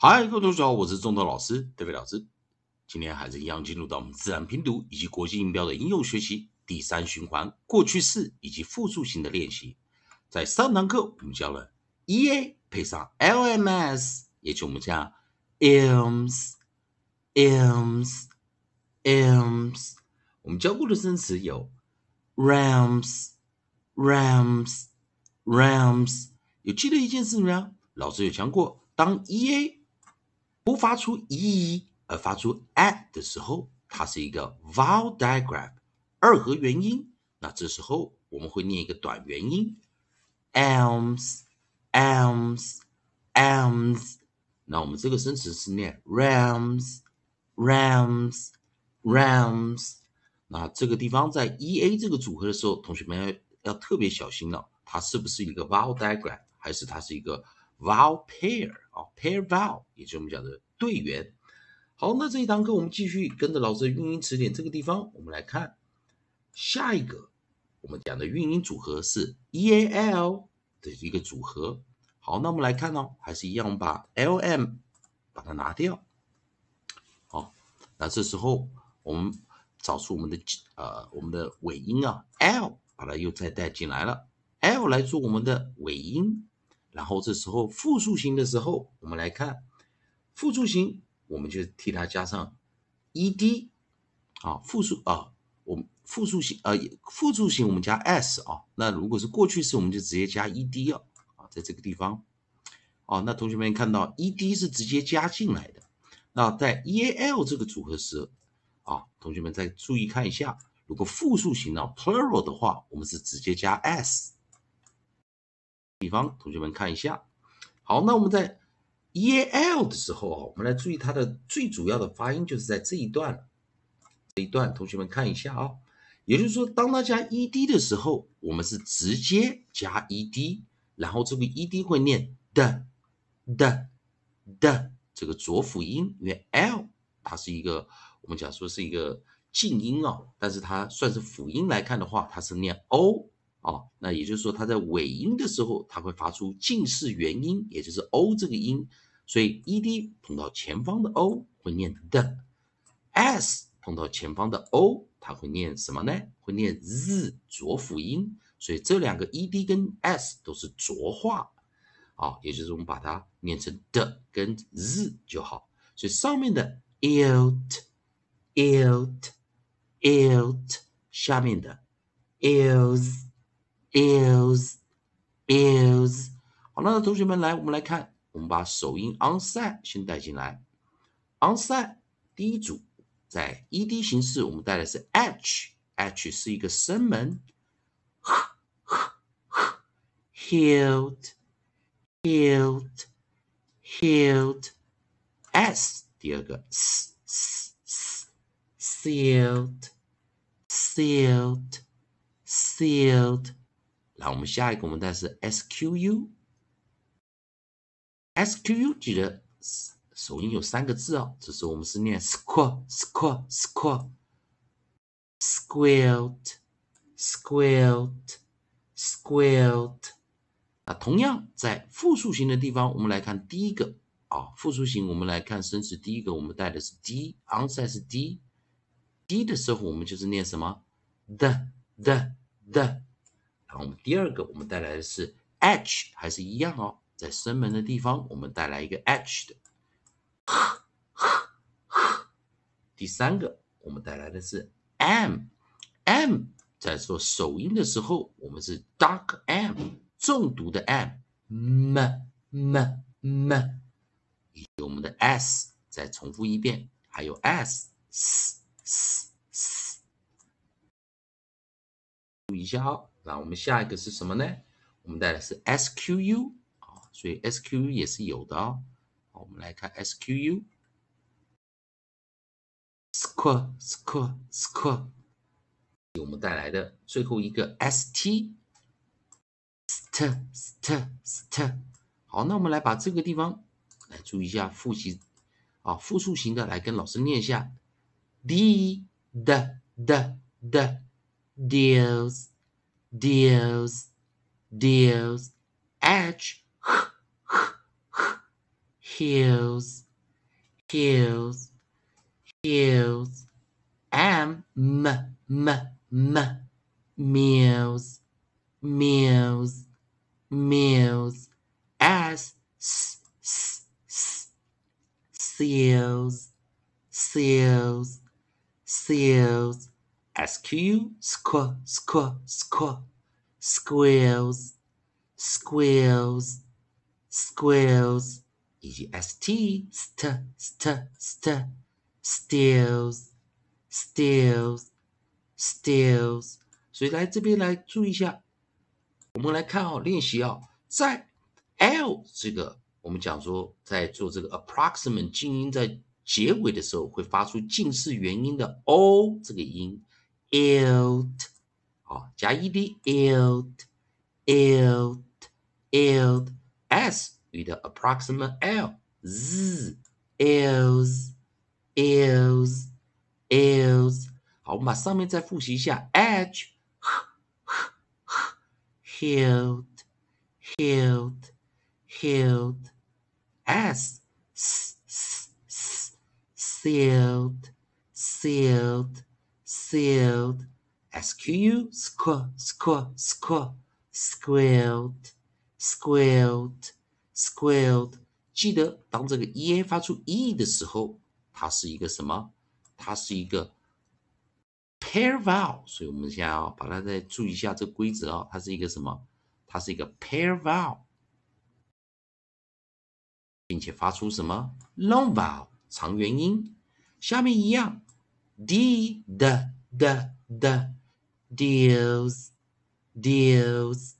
嗨，各位同学好，我是中德老师德伟老师。今天还是一样进入到我们自然拼读以及国际音标的应用学习第三循环过去式以及复数型的练习。在上堂课我们教了 e a 配上 l m s，也就我们讲 ims ims ims。我们教过的生词有 rams rams rams。有记得一件事吗？老师有讲过，当 e a 不发出 e 而发出 a 的时候，它是一个 vowel digraph 二合元音。那这时候我们会念一个短元音 elms elms elms。那我们这个生词是念 rams rams rams。那这个地方在 e a 这个组合的时候，同学们要要特别小心了，它是不是一个 vowel digraph，还是它是一个 vowel pair 啊？pair vowel，也就是我们讲的对元。好，那这一堂课我们继续跟着老师的运音词典这个地方，我们来看下一个我们讲的运音组合是 e a l 的一个组合。好，那我们来看哦，还是一样把 l m 把它拿掉。好，那这时候我们找出我们的呃我们的尾音啊 l，把它又再带进来了，l 来做我们的尾音。然后这时候复数型的时候，我们来看复数型。我们就替它加上 e d 啊，复数啊，我们复数型呃复数型我们加 s 啊，那如果是过去式，我们就直接加 e d 啊啊，在这个地方啊，那同学们看到 e d 是直接加进来的，那在 e a l 这个组合时啊，同学们再注意看一下，如果复数型呢 plural 的话，我们是直接加 s 地方，同学们看一下，好，那我们在 e l 的时候啊，我们来注意它的最主要的发音就是在这一段，这一段同学们看一下啊，也就是说，当它加 e d 的时候，我们是直接加 e d，然后这个 e d 会念的的的这个浊辅音，因为 l 它是一个我们讲说是一个静音啊，但是它算是辅音来看的话，它是念 o 啊，那也就是说它在尾音的时候，它会发出近似元音，也就是 o 这个音。所以 e d 碰到前方的 o 会念的，s 碰到前方的 o 它会念什么呢？会念 z 浊辅音。所以这两个 e d 跟 s 都是浊化啊，也就是我们把它念成的跟 z 就好。所以上面的 ilt，ilt，ilt，下面的 ill s is，is，is。好了，同学们来，我们来看。我们把首音 onset 先带进来，onset 第一组在 ed 形式，我们带的是 h，h 是一个声门，healed，healed，healed，s 第二个 s s s，sealed，sealed，sealed， 那我们下一个我们带是 squ。squ 记得首音有三个字哦，这时候我们是念 squat squat squat squat squat squat。那同样在复数型的地方，我们来看第一个啊，复数型我们来看生词，第一个我们带的是 d，onset 是 d，d 的时候我们就是念什么 the the the。然后我们第二个我们带来的是 h，还是一样哦。在声门的地方，我们带来一个 h 的。第三个，我们带来的是 m，m 在做首音的时候，我们是 dark m，重读的 m，m m m，以及我们的 s，再重复一遍，还有 s，s s s。注意一下哦，那我们下一个是什么呢？我们带来是 squ 啊。所以 squ 也是有的哦。好，我们来看 squ，squ，squ，squ，给我们带来的最后一个 st，st，st，st。好，那我们来把这个地方来注意一下复习啊，复数型的来跟老师念一下，d d d d deals d，d，d，d，deals，deals，edge。hills, hills, hills. M, m, m, m, meals, meals, meals. S, s, s, s, seals, seals, seals. SQ, squ, squ, squ, squills, squills, squills. 以及 st, st, st, st, stills, stills, stills。所以来这边来注意一下，我们来看哦，练习哦，在 l 这个我们讲说，在做这个 approximate 静音在结尾的时候，会发出近似元音的 o 这个音 ，ilt，好，加 ed，ilt，ilt，ilt，s。与的 approximate l z ills ills ills 好，我们把上面再复习一下 edge healed healed healed s sealed sealed Sealed squ squ squ squ squealed squealed Squared，记得当这个 e a 发出 e 的时候，它是一个什么？它是一个 pair vowel，所以我们现在要，把它再注意一下这个规则啊，它是一个什么？它是一个 pair vowel，并且发出什么 long vowel 长元音。下面一样，d the the the deals deals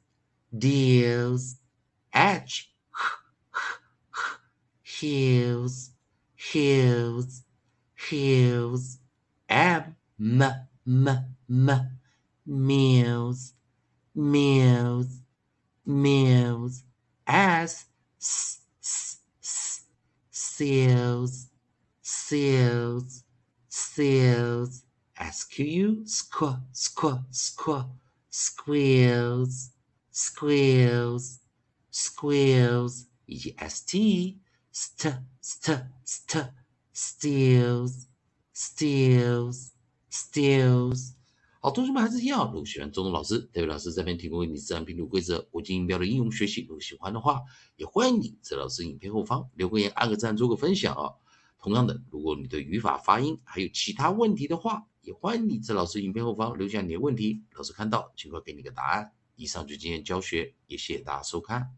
deals. H hills, hills, hills. M, m, m, m, meals, meals, meals. S, s, s, seals, seals, seals. squ, squ, squ, squ, squeals, squeals, squeals. 以及 st st st st steals steals steals。好，同学们还是一样，如果喜欢中中老师、戴维老师这边提供给你自然拼读规则、国际音标的应用学习，如果喜欢的话，也欢迎你在老师影片后方留个言、按个赞、做个分享啊。同样的，如果你对语法、发音还有其他问题的话，也欢迎你在老师影片后方留下你的问题，老师看到尽快给你个答案。以上就今天教学，也谢谢大家收看。